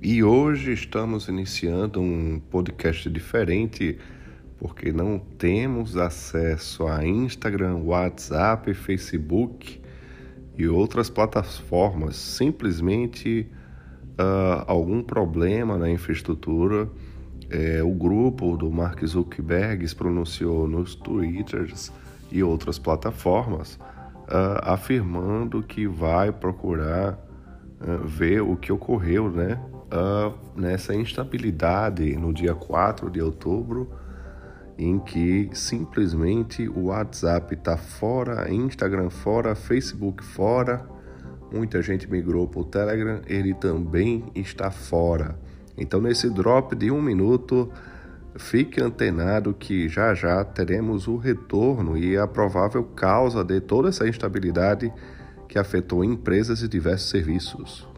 E hoje estamos iniciando um podcast diferente porque não temos acesso a Instagram, WhatsApp, Facebook e outras plataformas. Simplesmente uh, algum problema na infraestrutura. É, o grupo do Mark Zuckerberg se pronunciou nos Twitters e outras plataformas, uh, afirmando que vai procurar uh, ver o que ocorreu né, nessa instabilidade no dia 4 de outubro em que simplesmente o WhatsApp está fora, Instagram fora, Facebook fora, muita gente migrou para o Telegram, ele também está fora. Então, nesse drop de um minuto, fique antenado que já já teremos o retorno e a provável causa de toda essa instabilidade que afetou empresas e diversos serviços.